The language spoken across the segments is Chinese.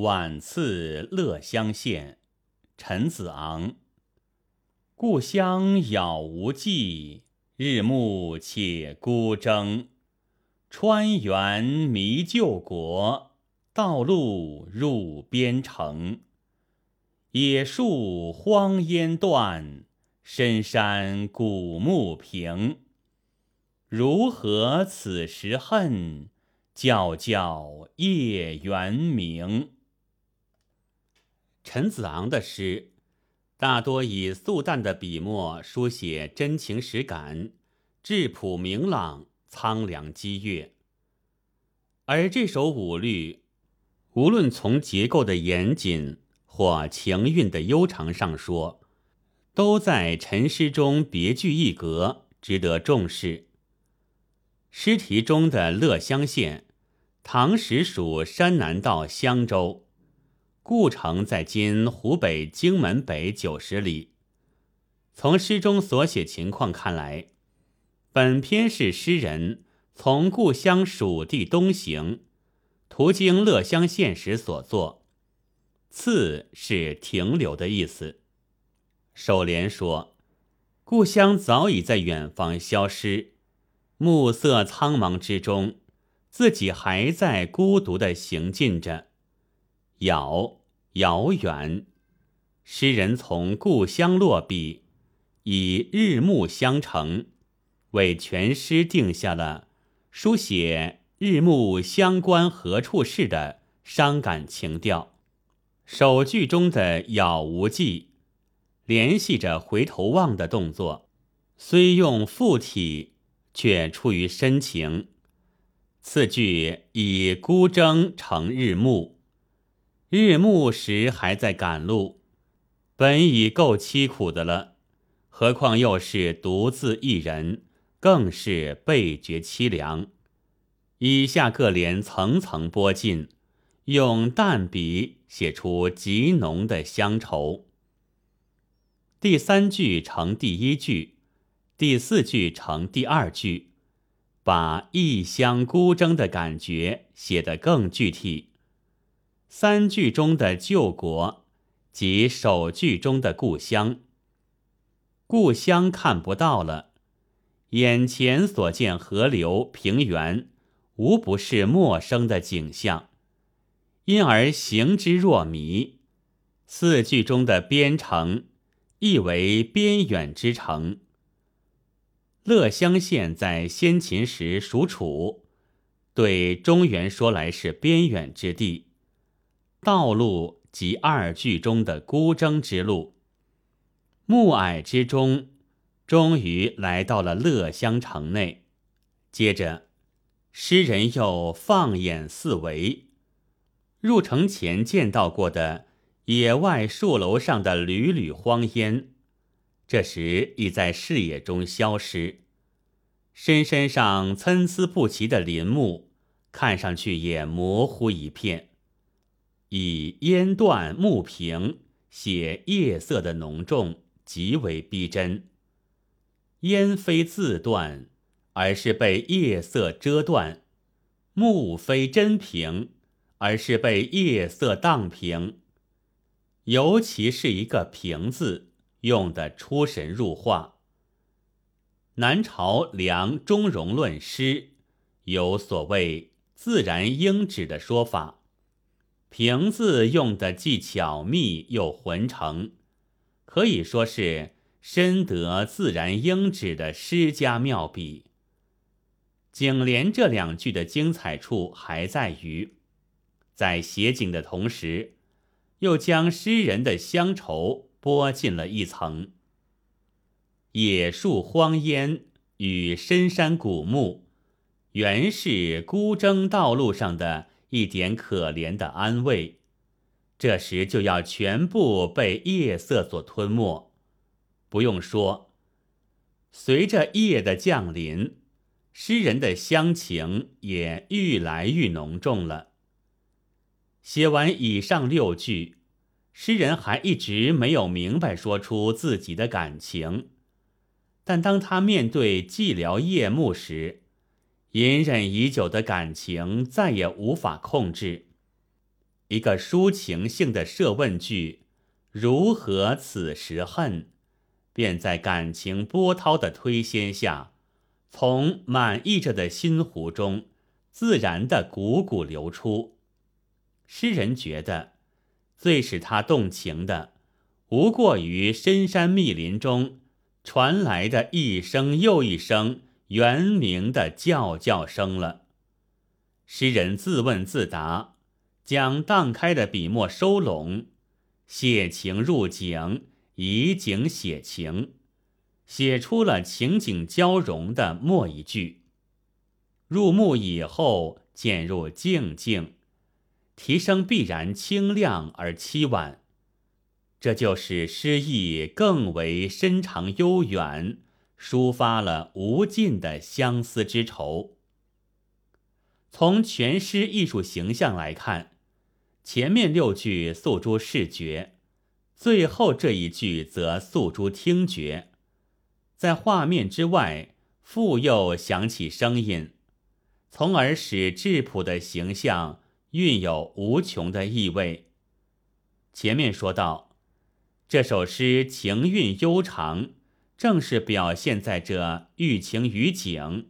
晚次乐乡县，陈子昂。故乡杳无际，日暮且孤征。川原迷旧国，道路入边城。野树荒烟断，深山古木平。如何此时恨？皎皎夜圆明。陈子昂的诗大多以素淡的笔墨书写真情实感，质朴明朗，苍凉激越。而这首五律，无论从结构的严谨或情韵的悠长上说，都在陈诗中别具一格，值得重视。诗题中的乐乡县，唐时属山南道襄州，故城在今湖北荆门北九十里。从诗中所写情况看来，本篇是诗人从故乡蜀地东行，途经乐乡县时所作。次是停留的意思。首联说，故乡早已在远方消失。暮色苍茫之中，自己还在孤独的行进着。遥遥远，诗人从故乡落笔，以日暮相成，为全诗定下了书写日暮相关何处事的伤感情调。首句中的杳无际，联系着回头望的动作，虽用附体。却出于深情。次句以孤征成日暮，日暮时还在赶路，本已够凄苦的了，何况又是独自一人，更是倍觉凄凉。以下各联层层拨进，用淡笔写出极浓的乡愁。第三句成第一句。第四句成第二句，把异乡孤征的感觉写得更具体。三句中的旧国，即首句中的故乡。故乡看不到了，眼前所见河流、平原，无不是陌生的景象，因而行之若迷。四句中的边城，意为边远之城。乐乡县在先秦时属楚，对中原说来是边远之地。道路即二句中的孤征之路。暮霭之中，终于来到了乐乡城内。接着，诗人又放眼四围，入城前见到过的野外树楼上的缕缕荒烟。这时已在视野中消失，深山上参差不齐的林木，看上去也模糊一片。以烟断木平写夜色的浓重，极为逼真。烟非自断，而是被夜色遮断；木非真平，而是被夜色荡平。尤其是一个“平”字。用的出神入化。南朝梁中庸论诗有所谓“自然应指”的说法，平字用的既巧密又浑成，可以说是深得自然英旨的诗家妙笔。景联这两句的精彩处还在于，在写景的同时，又将诗人的乡愁。拨进了一层，野树荒烟与深山古木，原是孤征道路上的一点可怜的安慰，这时就要全部被夜色所吞没。不用说，随着夜的降临，诗人的乡情也愈来愈浓重了。写完以上六句。诗人还一直没有明白说出自己的感情，但当他面对寂寥夜幕时，隐忍已久的感情再也无法控制。一个抒情性的设问句：“如何此时恨？”便在感情波涛的推掀下，从满溢着的心湖中自然的汩汩流出。诗人觉得，最使他动情的，无过于深山密林中传来的一声又一声圆鸣的叫叫声了。诗人自问自答。将荡开的笔墨收拢，写情入景，以景写情，写出了情景交融的末一句。入目以后，渐入静静，提升必然清亮而凄婉，这就使诗意更为深长悠远，抒发了无尽的相思之愁。从全诗艺术形象来看。前面六句诉诸视觉，最后这一句则诉诸听觉，在画面之外复又响起声音，从而使质朴的形象蕴有无穷的意味。前面说到，这首诗情韵悠长，正是表现在这寓情于景，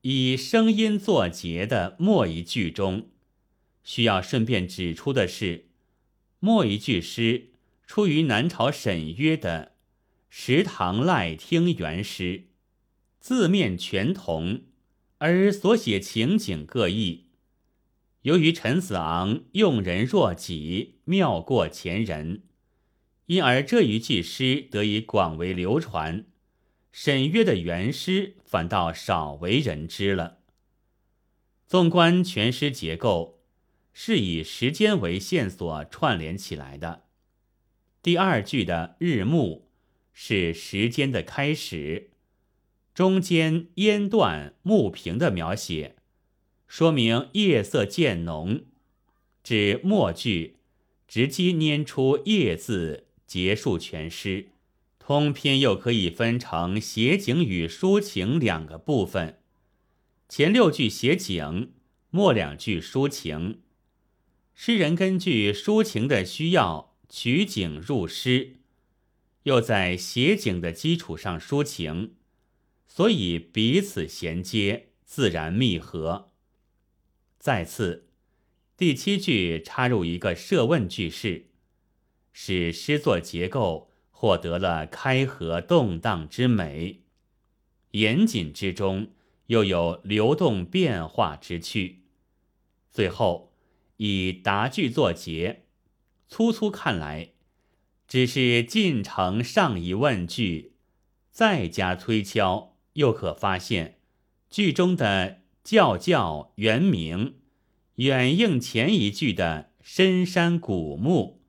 以声音作结的末一句中。需要顺便指出的是，末一句诗出于南朝沈约的《石堂赖听原诗》，字面全同，而所写情景各异。由于陈子昂用人若己，妙过前人，因而这一句诗得以广为流传。沈约的原诗反倒少为人知了。纵观全诗结构。是以时间为线索串联起来的。第二句的日暮是时间的开始，中间烟断暮平的描写，说明夜色渐浓。至末句直接拈出“夜”字，结束全诗。通篇又可以分成写景与抒情两个部分，前六句写景，末两句抒情。诗人根据抒情的需要取景入诗，又在写景的基础上抒情，所以彼此衔接，自然密合。再次，第七句插入一个设问句式，使诗作结构获得了开合动荡之美，严谨之中又有流动变化之趣。最后。以答句作结，粗粗看来，只是进程上一问句，再加推敲，又可发现句中的叫叫原名，远应前一句的深山古墓，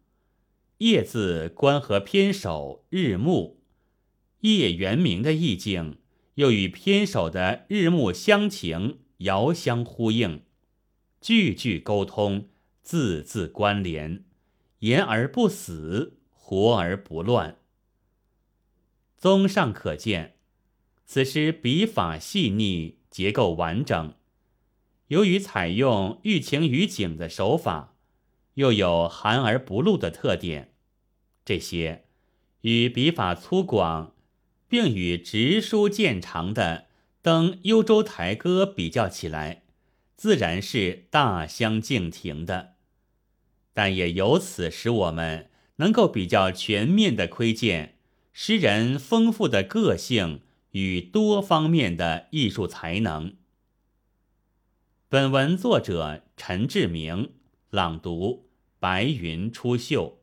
叶字关合篇首日暮，叶原名的意境，又与篇首的日暮乡情遥相呼应。句句沟通，字字关联，言而不死，活而不乱。综上可见，此诗笔法细腻，结构完整。由于采用寓情于景的手法，又有含而不露的特点，这些与笔法粗犷，并与直书见长的《登幽州台歌》比较起来。自然是大相径庭的，但也由此使我们能够比较全面的窥见诗人丰富的个性与多方面的艺术才能。本文作者陈志明，朗读：白云出岫。